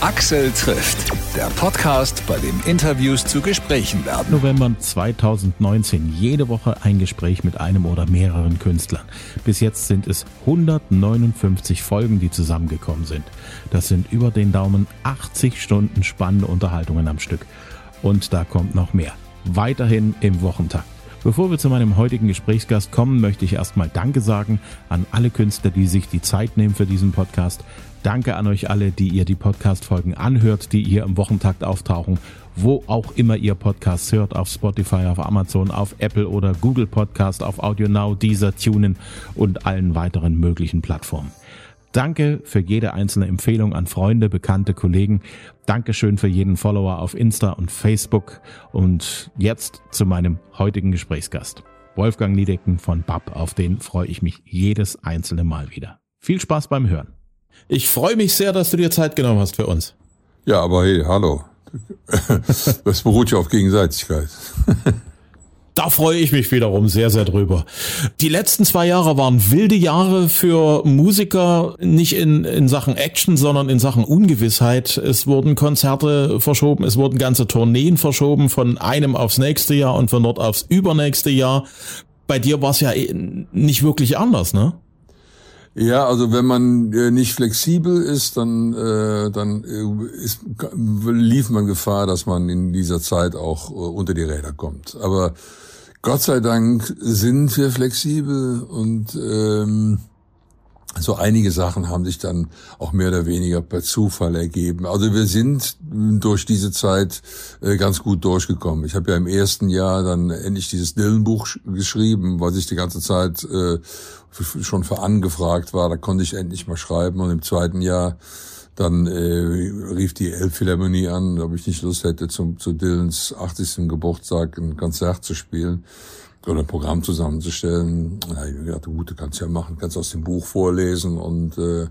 Axel trifft, der Podcast, bei dem Interviews zu Gesprächen werden. November 2019 jede Woche ein Gespräch mit einem oder mehreren Künstlern. Bis jetzt sind es 159 Folgen, die zusammengekommen sind. Das sind über den Daumen 80 Stunden spannende Unterhaltungen am Stück. Und da kommt noch mehr. Weiterhin im Wochentakt. Bevor wir zu meinem heutigen Gesprächsgast kommen, möchte ich erstmal Danke sagen an alle Künstler, die sich die Zeit nehmen für diesen Podcast. Danke an euch alle, die ihr die Podcast-Folgen anhört, die hier im Wochentakt auftauchen, wo auch immer ihr Podcasts hört, auf Spotify, auf Amazon, auf Apple oder Google Podcast, auf Audio Now, Deezer, TuneIn und allen weiteren möglichen Plattformen. Danke für jede einzelne Empfehlung an Freunde, Bekannte, Kollegen. Dankeschön für jeden Follower auf Insta und Facebook. Und jetzt zu meinem heutigen Gesprächsgast. Wolfgang Niedecken von BAP, auf den freue ich mich jedes einzelne Mal wieder. Viel Spaß beim Hören. Ich freue mich sehr, dass du dir Zeit genommen hast für uns. Ja, aber hey, hallo. Das beruht ja auf Gegenseitigkeit. Da freue ich mich wiederum sehr, sehr drüber. Die letzten zwei Jahre waren wilde Jahre für Musiker, nicht in, in Sachen Action, sondern in Sachen Ungewissheit. Es wurden Konzerte verschoben, es wurden ganze Tourneen verschoben von einem aufs nächste Jahr und von dort aufs übernächste Jahr. Bei dir war es ja nicht wirklich anders, ne? Ja, also wenn man äh, nicht flexibel ist, dann, äh, dann äh, ist, lief man Gefahr, dass man in dieser Zeit auch äh, unter die Räder kommt. Aber Gott sei Dank sind wir flexibel und ähm, so einige Sachen haben sich dann auch mehr oder weniger per Zufall ergeben. Also wir sind durch diese Zeit äh, ganz gut durchgekommen. Ich habe ja im ersten Jahr dann endlich dieses Dillenbuch geschrieben, was ich die ganze Zeit äh, schon für angefragt war. Da konnte ich endlich mal schreiben. Und im zweiten Jahr dann äh, rief die Elbphilharmonie an, ob ich nicht Lust hätte, zum, zu Dylans 80. Geburtstag ein Konzert zu spielen oder ein Programm zusammenzustellen. Da habe ich mir gedacht, gut, du kannst ja machen, kannst aus dem Buch vorlesen und, äh,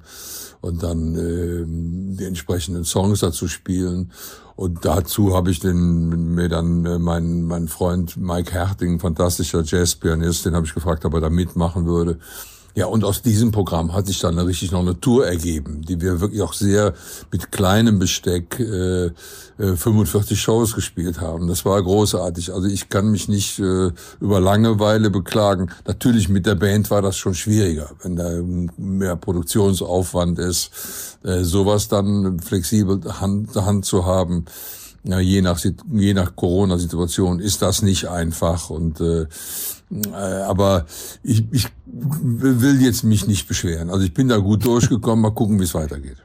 und dann äh, die entsprechenden Songs dazu spielen. Und dazu habe ich den, mir dann äh, meinen mein Freund Mike Herting, fantastischer Jazzpianist, den habe ich gefragt, ob er da mitmachen würde. Ja, und aus diesem Programm hat sich dann richtig noch eine Tour ergeben, die wir wirklich auch sehr mit kleinem Besteck äh, 45 äh, Shows gespielt haben. Das war großartig. Also ich kann mich nicht äh, über Langeweile beklagen. Natürlich mit der Band war das schon schwieriger, wenn da mehr Produktionsaufwand ist, äh, sowas dann flexibel Hand, Hand zu haben ja, je nach je nach Corona-Situation ist das nicht einfach und äh, äh, aber ich, ich will jetzt mich nicht beschweren. Also ich bin da gut durchgekommen. Mal gucken, wie es weitergeht.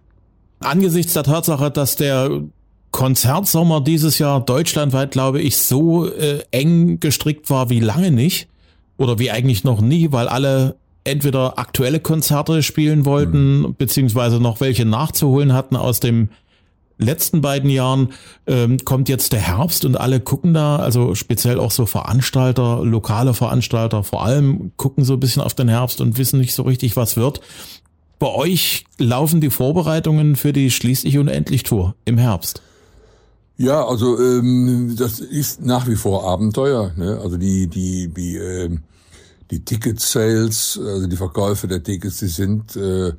Angesichts der Tatsache, dass der Konzertsommer dieses Jahr deutschlandweit, glaube ich, so äh, eng gestrickt war wie lange nicht oder wie eigentlich noch nie, weil alle entweder aktuelle Konzerte spielen wollten, mhm. beziehungsweise noch welche nachzuholen hatten aus dem letzten beiden Jahren ähm, kommt jetzt der Herbst und alle gucken da, also speziell auch so Veranstalter, lokale Veranstalter vor allem gucken so ein bisschen auf den Herbst und wissen nicht so richtig, was wird. Bei euch laufen die Vorbereitungen für die Schließlich und Endlich Tour im Herbst. Ja, also ähm, das ist nach wie vor Abenteuer. Ne? Also die die die äh, die Ticket Sales, also die Verkäufe der Tickets, die sind äh,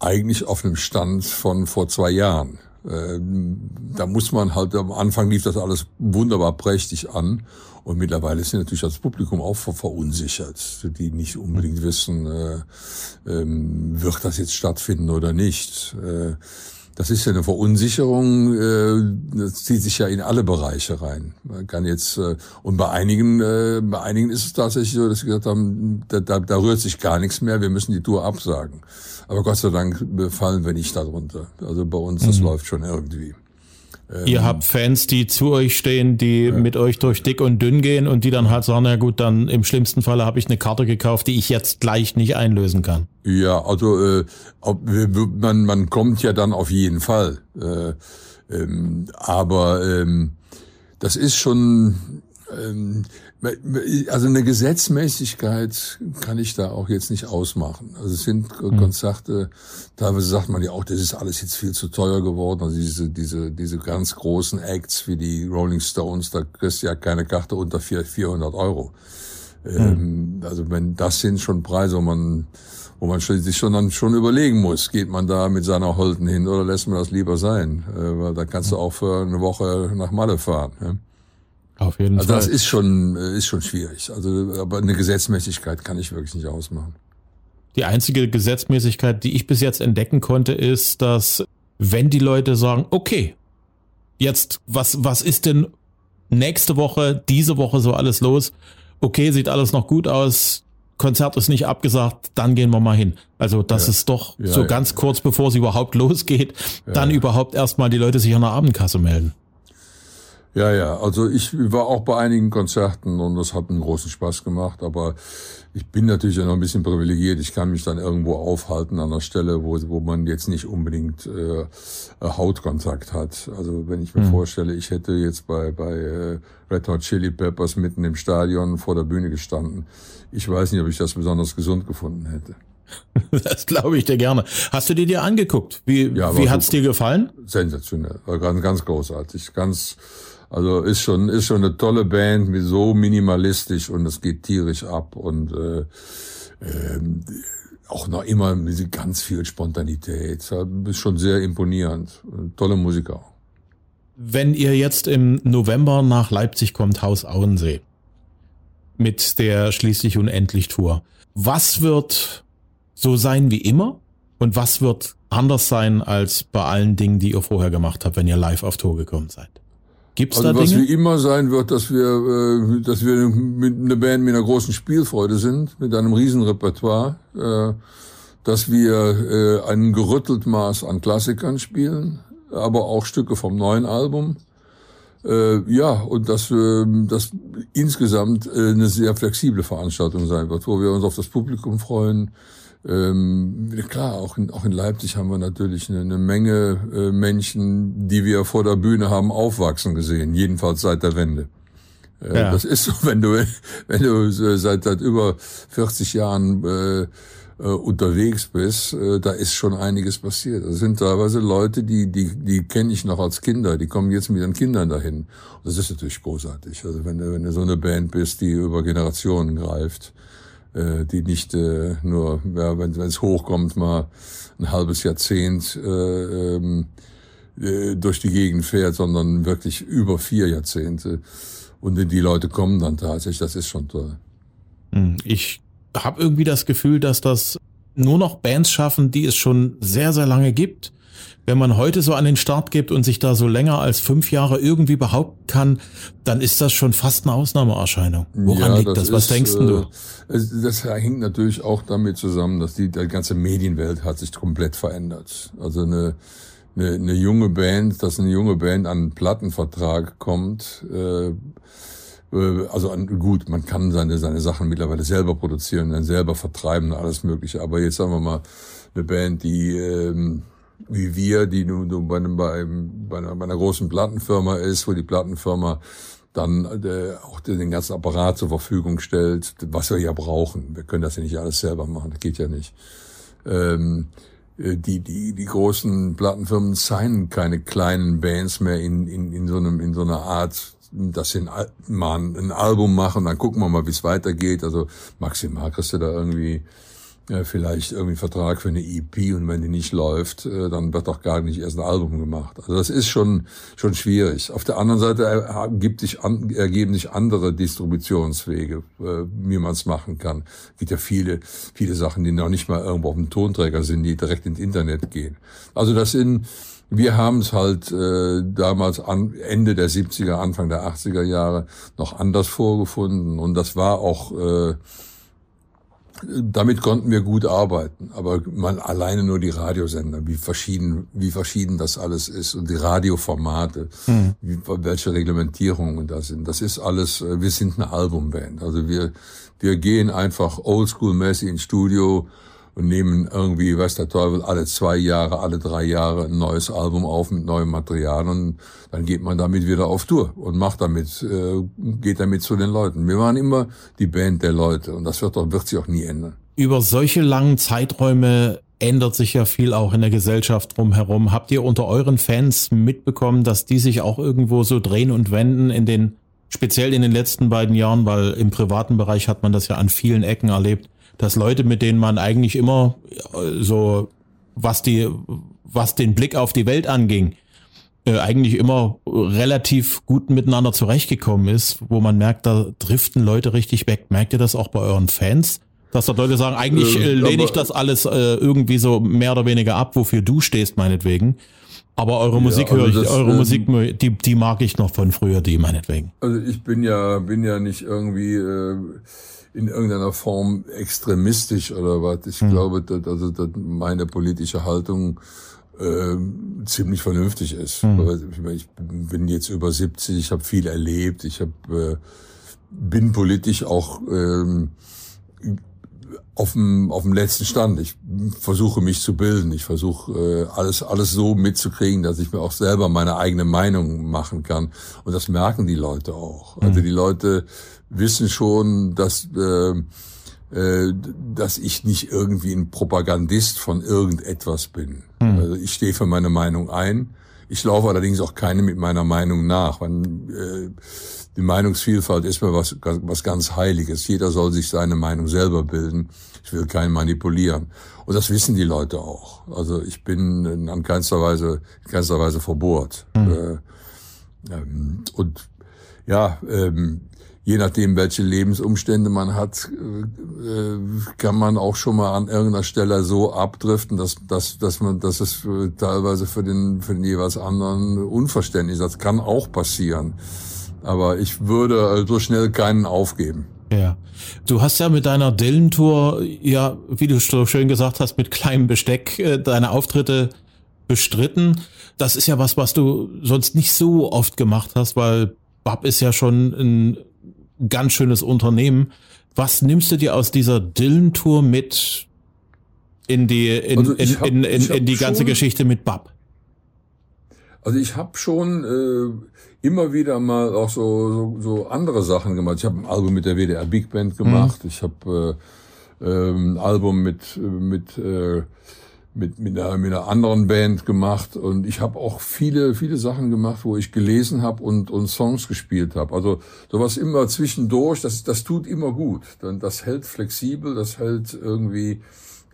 eigentlich auf einem Stand von vor zwei Jahren. Ähm, da muss man halt, am Anfang lief das alles wunderbar prächtig an. Und mittlerweile sind natürlich das Publikum auch verunsichert, die nicht unbedingt wissen, äh, ähm, wird das jetzt stattfinden oder nicht. Äh, das ist ja eine Verunsicherung, äh, das zieht sich ja in alle Bereiche rein. Man kann jetzt, äh, und bei einigen, äh, bei einigen ist es tatsächlich so, dass sie gesagt haben, da, da, da rührt sich gar nichts mehr, wir müssen die Tour absagen. Aber Gott sei Dank fallen wir nicht darunter. Also bei uns, das mhm. läuft schon irgendwie. Ähm, Ihr habt Fans, die zu euch stehen, die ja. mit euch durch dick und dünn gehen und die dann halt sagen, na gut, dann im schlimmsten Falle habe ich eine Karte gekauft, die ich jetzt gleich nicht einlösen kann. Ja, also äh, man, man kommt ja dann auf jeden Fall. Äh, ähm, aber ähm, das ist schon, ähm, also eine Gesetzmäßigkeit kann ich da auch jetzt nicht ausmachen. Also es sind mhm. Konzerte, teilweise sagt man ja auch, das ist alles jetzt viel zu teuer geworden. Also diese, diese, diese ganz großen Acts wie die Rolling Stones, da kriegst du ja keine Karte unter 400 Euro. Ähm, Also wenn das sind schon Preise, wo man, wo man sich schon dann schon überlegen muss, geht man da mit seiner Holden hin oder lässt man das lieber sein? Äh, weil da kannst du auch für eine Woche nach Malle fahren. Auf jeden Also Fall. das ist schon, äh, ist schon schwierig. Also, aber eine Gesetzmäßigkeit kann ich wirklich nicht ausmachen. Die einzige Gesetzmäßigkeit, die ich bis jetzt entdecken konnte, ist, dass wenn die Leute sagen, okay, jetzt, was, was ist denn nächste Woche, diese Woche so alles los? Okay, sieht alles noch gut aus. Konzert ist nicht abgesagt, dann gehen wir mal hin. Also, das Ja. ist doch Ja, so ja. ganz kurz bevor es überhaupt losgeht, dann überhaupt erstmal die Leute sich an der Abendkasse melden. Ja, ja, also ich war auch bei einigen Konzerten und das hat einen großen Spaß gemacht, aber ich bin natürlich ja noch ein bisschen privilegiert. Ich kann mich dann irgendwo aufhalten an der Stelle, wo, wo man jetzt nicht unbedingt äh, Hautkontakt hat. Also wenn ich mir vorstelle, ich hätte jetzt bei, bei äh, Red Hot Chili Peppers mitten im Stadion vor der Bühne gestanden. Ich weiß nicht, ob ich das besonders gesund gefunden hätte. Das glaube ich dir gerne. Hast du die dir angeguckt? Wie, Ja, wie hat's super. dir gefallen? sensationell, war ganz, ganz großartig, ganz, also ist schon, ist schon eine tolle Band, mit so minimalistisch und es geht tierisch ab und äh, ähm, auch noch immer mit ganz viel Spontanität, ist schon sehr imponierend, tolle Musiker. Wenn ihr jetzt im November nach Leipzig kommt, Haus Auensee, mit der Schließlich Unendlich Tour, was wird so sein wie immer und was wird anders sein als bei allen Dingen, die ihr vorher gemacht habt, wenn ihr live auf Tour gekommen seid? Gibt's Also da was Dinge? wie immer sein wird, dass wir, äh, dass wir mit einer Band mit einer großen Spielfreude sind, mit einem riesen Repertoire, äh, dass wir äh, ein gerüttelt Maß an Klassikern spielen, aber auch Stücke vom neuen Album. Äh, ja, und dass äh, das insgesamt äh, eine sehr flexible Veranstaltung sein wird, wo wir uns auf das Publikum freuen. Ähm, klar, auch in, auch in Leipzig haben wir natürlich eine, eine Menge äh, Menschen, die wir vor der Bühne haben aufwachsen gesehen, jedenfalls seit der Wende. Äh, Ja. Das ist so, wenn du, wenn du äh, seit, seit über 40 Jahren äh, äh, unterwegs bist, äh, da ist schon einiges passiert. Das sind teilweise Leute, die, die, die kenne ich noch als Kinder, die kommen jetzt mit ihren Kindern dahin. Und das ist natürlich großartig. Also wenn du, wenn du so eine Band bist, die über Generationen greift, äh, die nicht äh, nur, ja, wenn es hochkommt, mal ein halbes Jahrzehnt äh, ähm, äh, durch die Gegend fährt, sondern wirklich über vier Jahrzehnte. Und die Leute kommen dann tatsächlich, das ist schon toll. Hm, Ich habe irgendwie das Gefühl, dass das nur noch Bands schaffen, die es schon sehr, sehr lange gibt. Wenn man heute so an den Start gibt und sich da so länger als fünf Jahre irgendwie behaupten kann, dann ist das schon fast eine Ausnahmeerscheinung. Woran Ja, liegt das? Was ist, denkst du? äh, es- Das hängt natürlich auch damit zusammen, dass die, die ganze Medienwelt hat sich komplett verändert. Also eine, eine, eine junge Band, dass eine junge Band an einen Plattenvertrag kommt, äh, äh, also an, gut, man kann seine, seine Sachen mittlerweile selber produzieren, dann selber vertreiben, alles Mögliche. Aber jetzt sagen wir mal, eine Band, die ähm, wie wir, die nur bei, einem, bei, einer, bei einer großen Plattenfirma ist, wo die Plattenfirma dann äh, auch den ganzen Apparat zur Verfügung stellt, was wir ja brauchen. Wir können das ja nicht alles selber machen, das geht ja nicht. Ähm, äh, die, die, die großen Plattenfirmen signen keine kleinen Bands mehr in, in, in, so, einem, in so einer Art, dass sie ein, Al- mal ein Album machen, dann gucken wir mal, wie es weitergeht. Also maximal kriegst du da irgendwie äh, vielleicht irgendwie einen Vertrag für eine EP und wenn die nicht läuft, äh, dann wird doch gar nicht erst ein Album gemacht. Also das ist schon schon schwierig. Auf der anderen Seite ergibt sich an, ergeben sich andere Distributionswege, äh, wie man es machen kann. Es gibt ja viele viele Sachen, die noch nicht mal irgendwo auf dem Tonträger sind, die direkt ins Internet gehen. Also das sind wir haben es halt äh, damals an Ende der 70er, Anfang der 80er Jahre noch anders vorgefunden und das war auch äh, damit konnten wir gut arbeiten, aber man alleine nur die Radiosender, wie verschieden, wie verschieden das alles ist und die Radioformate, wie, welche Reglementierungen da sind. Das ist alles, äh, wir sind eine Albumband. Also wir, wir gehen einfach oldschool-mäßig ins Studio und nehmen irgendwie, weiß der Teufel, alle zwei Jahre, alle drei Jahre ein neues Album auf mit neuem Material und dann geht man damit wieder auf Tour und macht damit, äh, geht damit zu den Leuten. Wir waren immer die Band der Leute und das wird, doch, wird sich auch nie ändern. Über solche langen Zeiträume ändert sich ja viel auch in der Gesellschaft drumherum. Habt ihr unter euren Fans mitbekommen, dass die sich auch irgendwo so drehen und wenden in den speziell in den letzten beiden Jahren, weil im privaten Bereich hat man das ja an vielen Ecken erlebt, dass Leute, mit denen man eigentlich immer äh, so, was die, was den Blick auf die Welt anging, äh, eigentlich immer relativ gut miteinander zurechtgekommen ist, wo man merkt, da driften Leute richtig weg. Merkt ihr das auch bei euren Fans? Dass da Leute sagen, eigentlich äh, lehne ich das alles äh, irgendwie so mehr oder weniger ab, wofür du stehst, meinetwegen. Aber eure Musik ja, also höre ich, eure ähm, Musik, die, die mag ich noch von früher, die meinetwegen. Also ich bin ja, bin ja nicht irgendwie äh, in irgendeiner Form extremistisch oder was. Ich hm. glaube, dass, also, dass meine politische Haltung äh, ziemlich vernünftig ist. Hm. Ich bin jetzt über 70, ich habe viel erlebt, ich hab, äh, bin politisch auch ähm, auf dem, auf dem letzten Stand. Ich versuche mich zu bilden. Ich versuche äh, alles, alles so mitzukriegen, dass ich mir auch selber meine eigene Meinung machen kann. Und das merken die Leute auch. Also mhm. die Leute wissen schon, dass, äh, äh, dass ich nicht irgendwie ein Propagandist von irgendetwas bin. Mhm. Also ich stehe für meine Meinung ein. Ich laufe allerdings auch keine mit meiner Meinung nach. Man, äh, die Meinungsvielfalt ist mir was, was ganz Heiliges. Jeder soll sich seine Meinung selber bilden. Ich will keinen manipulieren. Und das wissen die Leute auch. Also ich bin an keinster Weise, in keinster Weise verbohrt. Mhm. Ähm, und ja, ähm, je nachdem, welche Lebensumstände man hat, äh, kann man auch schon mal an irgendeiner Stelle so abdriften, dass, dass, dass man, dass es teilweise für den, für den jeweils anderen unverständlich ist. Das kann auch passieren. Aber ich würde so schnell keinen aufgeben. Ja. Du hast ja mit deiner Dylan-Tour, ja, wie du so schön gesagt hast, mit kleinem Besteck äh, deine Auftritte bestritten. Das ist ja was, was du sonst nicht so oft gemacht hast, weil Bab ist ja schon ein ganz schönes Unternehmen. Was nimmst du dir aus dieser Dylan-Tour mit in die, in, also in, hab, in, in, in, die ganze Geschichte mit Bab? Also ich habe schon äh, immer wieder mal auch so, so, so andere Sachen gemacht. Ich habe ein Album mit der WDR Big Band gemacht. Mhm. Ich habe äh, äh, ein Album mit mit äh, mit, mit, einer, mit einer anderen Band gemacht und ich habe auch viele viele Sachen gemacht, wo ich gelesen habe und und Songs gespielt habe. Also sowas immer zwischendurch, das das tut immer gut. Dann das hält flexibel, das hält irgendwie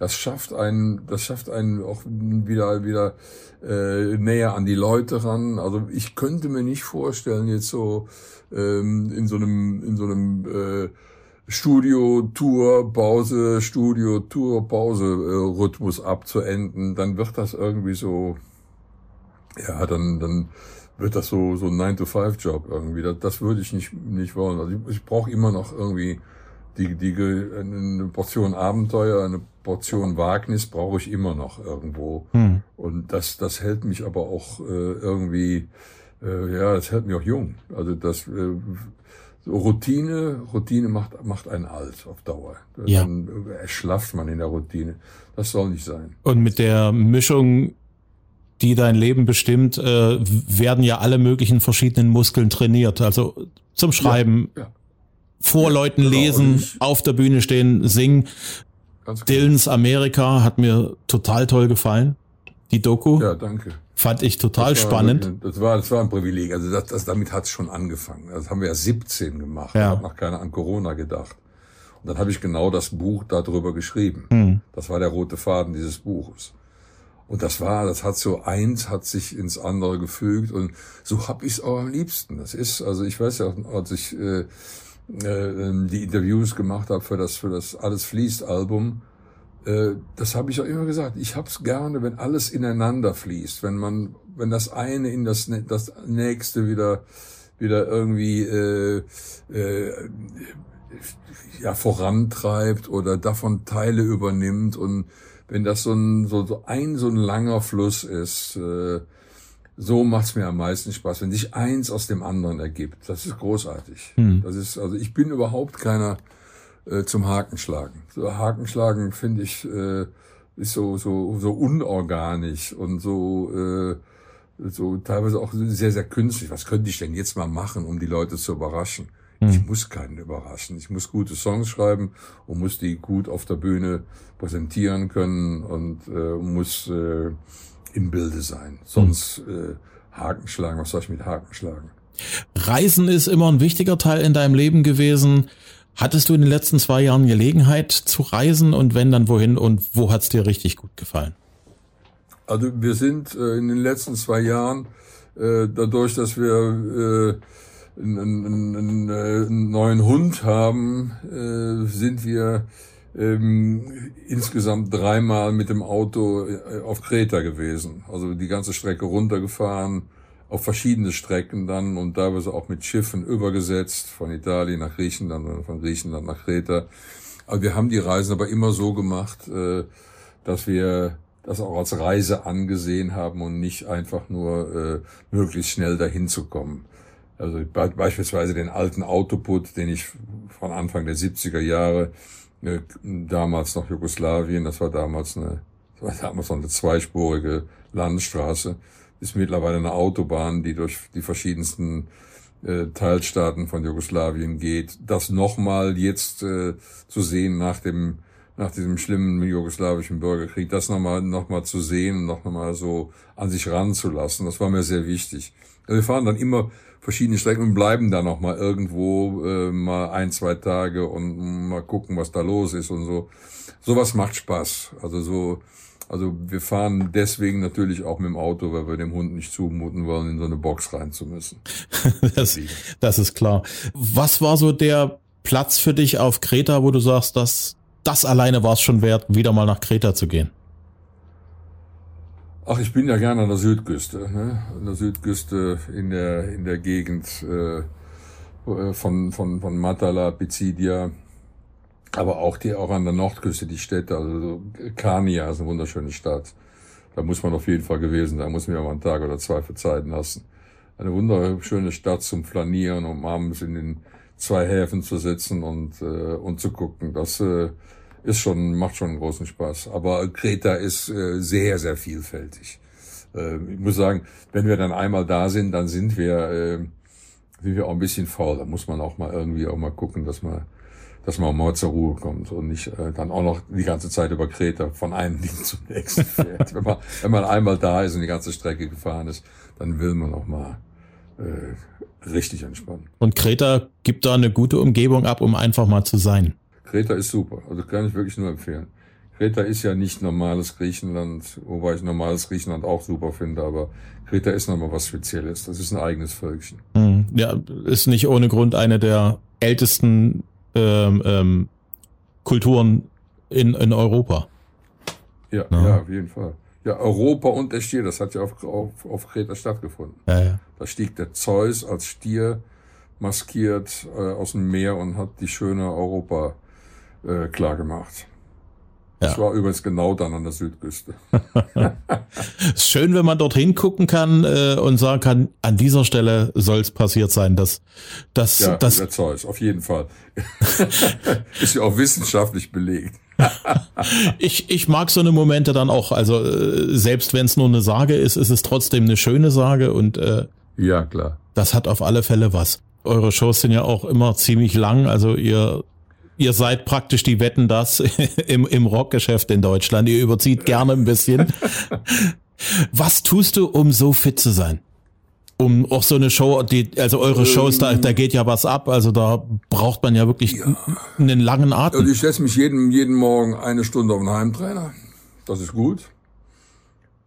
das schafft einen, das schafft einen auch wieder, wieder äh, näher an die Leute ran. Also ich könnte mir nicht vorstellen, jetzt so ähm, in so einem, in so einem äh, Studio, Tour, Pause, Studio, Tour, Pause äh, Rhythmus abzuenden. Dann wird das irgendwie so, ja, dann, dann wird das so, so ein 9-to-5-Job irgendwie. Das, das würde ich nicht, nicht wollen. Also ich, ich brauche immer noch irgendwie die, die, eine Portion Abenteuer, eine Portion Wagnis brauche ich immer noch irgendwo. Hm. Und das, das hält mich aber auch äh, irgendwie, äh, ja, das hält mich auch jung. Also das äh, so Routine, Routine macht, macht einen alt auf Dauer. Ja. Dann erschlafft man in der Routine. Das soll nicht sein. Und mit der Mischung, die dein Leben bestimmt, äh, werden ja alle möglichen verschiedenen Muskeln trainiert. Also zum Schreiben, ja, ja. vor Leuten genau. lesen, auf der Bühne stehen, singen. Ganz Dylans Amerika hat mir total toll gefallen. Die Doku. Ja, danke. Fand ich total das spannend. Wirklich, das war, das war ein Privileg. Also das, das, damit hat's schon angefangen. Das haben wir ja 17 gemacht. Ja. Ich habe noch keiner an Corona gedacht. Und dann habe ich genau das Buch darüber geschrieben. Hm. Das war der rote Faden dieses Buches. Und das war, das hat so eins hat sich ins andere gefügt und so hab ich es auch am liebsten. Das ist, also ich weiß ja, als ich äh, äh, die Interviews gemacht habe für das für das alles fließt Album, das habe ich auch immer gesagt. Ich hab's gerne, wenn alles ineinander fließt, wenn man, wenn das eine in das das nächste wieder wieder irgendwie äh, äh, ja vorantreibt oder davon Teile übernimmt und wenn das so ein so, so ein so ein langer Fluss ist. Äh, so macht's mir am meisten Spaß, wenn sich eins aus dem anderen ergibt. Das ist großartig. Hm. Das ist, also ich bin überhaupt keiner äh, zum Hakenschlagen. So Hakenschlagen finde ich äh, ist so so so unorganisch und so äh, so teilweise auch sehr sehr künstlich. Was könnte ich denn jetzt mal machen, um die Leute zu überraschen? Hm. Ich muss keinen überraschen. Ich muss gute Songs schreiben und muss die gut auf der Bühne präsentieren können und äh, muss äh, im Bilde sein. Sonst hm. äh, Haken schlagen, was soll ich mit Haken schlagen? Reisen ist immer ein wichtiger Teil in deinem Leben gewesen. Hattest du in den letzten zwei Jahren Gelegenheit zu reisen und wenn dann wohin und wo hat's dir richtig gut gefallen? Also wir sind äh, in den letzten zwei Jahren äh, dadurch, dass wir äh, einen, einen, einen, äh, einen neuen Hund haben, äh, sind wir ähm, insgesamt dreimal mit dem Auto äh, auf Kreta gewesen. Also die ganze Strecke runtergefahren, auf verschiedene Strecken dann und teilweise auch mit Schiffen übergesetzt, von Italien nach Griechenland und von Griechenland nach Kreta. Aber wir haben die Reisen aber immer so gemacht, äh, dass wir das auch als Reise angesehen haben und nicht einfach nur äh, möglichst schnell dahin zu kommen. Also beispielsweise den alten Autoput, den ich von Anfang der 70er Jahre, äh, damals noch Jugoslawien, das war damals eine, das war damals noch eine zweispurige Landstraße, ist mittlerweile eine Autobahn, die durch die verschiedensten äh, Teilstaaten von Jugoslawien geht. Das nochmal jetzt äh, zu sehen nach dem nach diesem schlimmen jugoslawischen Bürgerkrieg, das nochmal noch mal zu sehen und noch mal so an sich ranzulassen, das war mir sehr wichtig. Also wir fahren dann immer verschiedene Strecken und bleiben dann noch mal irgendwo äh, mal ein, zwei Tage und mal gucken, was da los ist und so. Sowas macht Spaß. Also so also wir fahren deswegen natürlich auch mit dem Auto, weil wir dem Hund nicht zumuten wollen, in so eine Box rein zu müssen. das, das ist klar. Was war so der Platz für dich auf Kreta, wo du sagst, das, das alleine war es schon wert, wieder mal nach Kreta zu gehen? Ach, ich bin ja gerne an der Südküste, ne? an der Südküste in der in der Gegend äh, von von von Matala, Picidia, aber auch die, auch an der Nordküste, die Städte, also Kania ist eine wunderschöne Stadt. Da muss man auf jeden Fall gewesen sein, muss mir mal einen Tag oder zwei für Zeit lassen. Eine wunderschöne Stadt zum Flanieren, um abends in den zwei Häfen zu sitzen und, äh, und zu gucken. Das äh, ist schon, macht schon einen großen Spaß. Aber Kreta ist äh, sehr, sehr vielfältig. Äh, ich muss sagen, wenn wir dann einmal da sind, dann sind wir, äh, sind wir auch ein bisschen faul. Da muss man auch mal irgendwie auch mal gucken, dass man dass man auch mal zur Ruhe kommt und nicht äh, dann auch noch die ganze Zeit über Kreta von einem Ding zum nächsten fährt. wenn, man, wenn man einmal da ist und die ganze Strecke gefahren ist, dann will man auch mal äh, richtig entspannen. Und Kreta gibt da eine gute Umgebung ab, um einfach mal zu sein. Kreta ist super, also kann ich wirklich nur empfehlen. Kreta ist ja nicht normales Griechenland, wobei ich normales Griechenland auch super finde, aber Kreta ist nochmal was Spezielles. Das ist ein eigenes Völkchen. Hm. Ja, ist nicht ohne Grund eine der ältesten ähm, ähm, Kulturen in, in Europa. Ja, ja, ja, auf jeden Fall. Ja, Europa und der Stier, das hat ja auf, auf, auf Kreta stattgefunden. Ja, ja. Da stieg der Zeus als Stier maskiert äh, aus dem Meer und hat die schöne Europa äh, klar gemacht. Das war übrigens genau dann an der Südküste. Schön, wenn man dorthin gucken kann äh, und sagen kann, an dieser Stelle soll es passiert sein. Dass, dass, ja, das Zeus, auf jeden Fall. Ist ja auch wissenschaftlich belegt. ich, ich mag so eine Momente dann auch. Also äh, selbst wenn es nur eine Sage ist, ist es trotzdem eine schöne Sage und äh, ja klar. Das hat auf alle Fälle was. Eure Shows sind ja auch immer ziemlich lang. Also ihr ihr seid praktisch die Wetten das im, im Rockgeschäft in Deutschland. Ihr überzieht gerne ein bisschen. Was tust du, um so fit zu sein? Um auch so eine Show, die, also eure Shows, da, da geht ja was ab, also da braucht man ja wirklich ja. einen langen Atem. Also ich setze mich jeden, jeden Morgen eine Stunde auf den Heimtrainer. Das ist gut.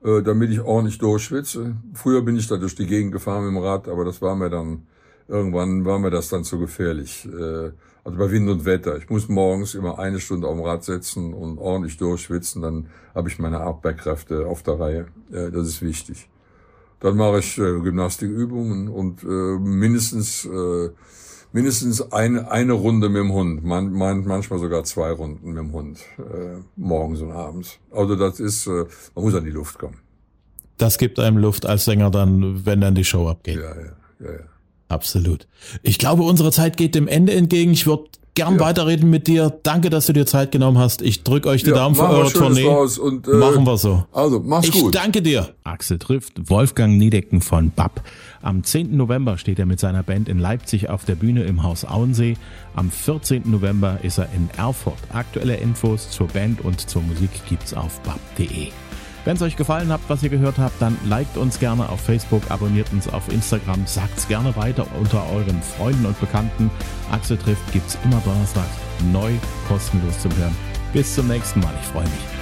Äh, damit ich ordentlich durchschwitze. Früher bin ich da durch die Gegend gefahren mit dem Rad, aber das war mir dann, irgendwann war mir das dann zu gefährlich. Äh, also bei Wind und Wetter. Ich muss morgens immer eine Stunde auf dem Rad setzen und ordentlich durchschwitzen, dann habe ich meine Abwehrkräfte auf der Reihe. Das ist wichtig. Dann mache ich äh, Gymnastikübungen und äh, mindestens äh, mindestens eine eine Runde mit dem Hund, man, man, manchmal sogar zwei Runden mit dem Hund äh, morgens und abends. Also das ist, äh, man muss an die Luft kommen. Das gibt einem Luft als Sänger dann, wenn dann die Show abgeht. Ja, ja, ja. ja. Absolut. Ich glaube, unsere Zeit geht dem Ende entgegen. Ich würde gern ja. weiterreden mit dir. Danke, dass du dir Zeit genommen hast. Ich drücke euch die ja, Daumen für eure Tournee. Und, äh, machen wir so. Also, mach's ich gut. Ich danke dir. Axel trifft Wolfgang Niedecken von BAP. Am 10. November steht er mit seiner Band in Leipzig auf der Bühne im Haus Auensee. Am 14. November ist er in Erfurt. Aktuelle Infos zur Band und zur Musik gibt's auf bap.de. Wenn es euch gefallen hat, was ihr gehört habt, dann liked uns gerne auf Facebook, abonniert uns auf Instagram, sagt es gerne weiter unter euren Freunden und Bekannten. Axel trifft gibt es immer Donnerstag neu kostenlos zum Hören. Bis zum nächsten Mal, ich freue mich.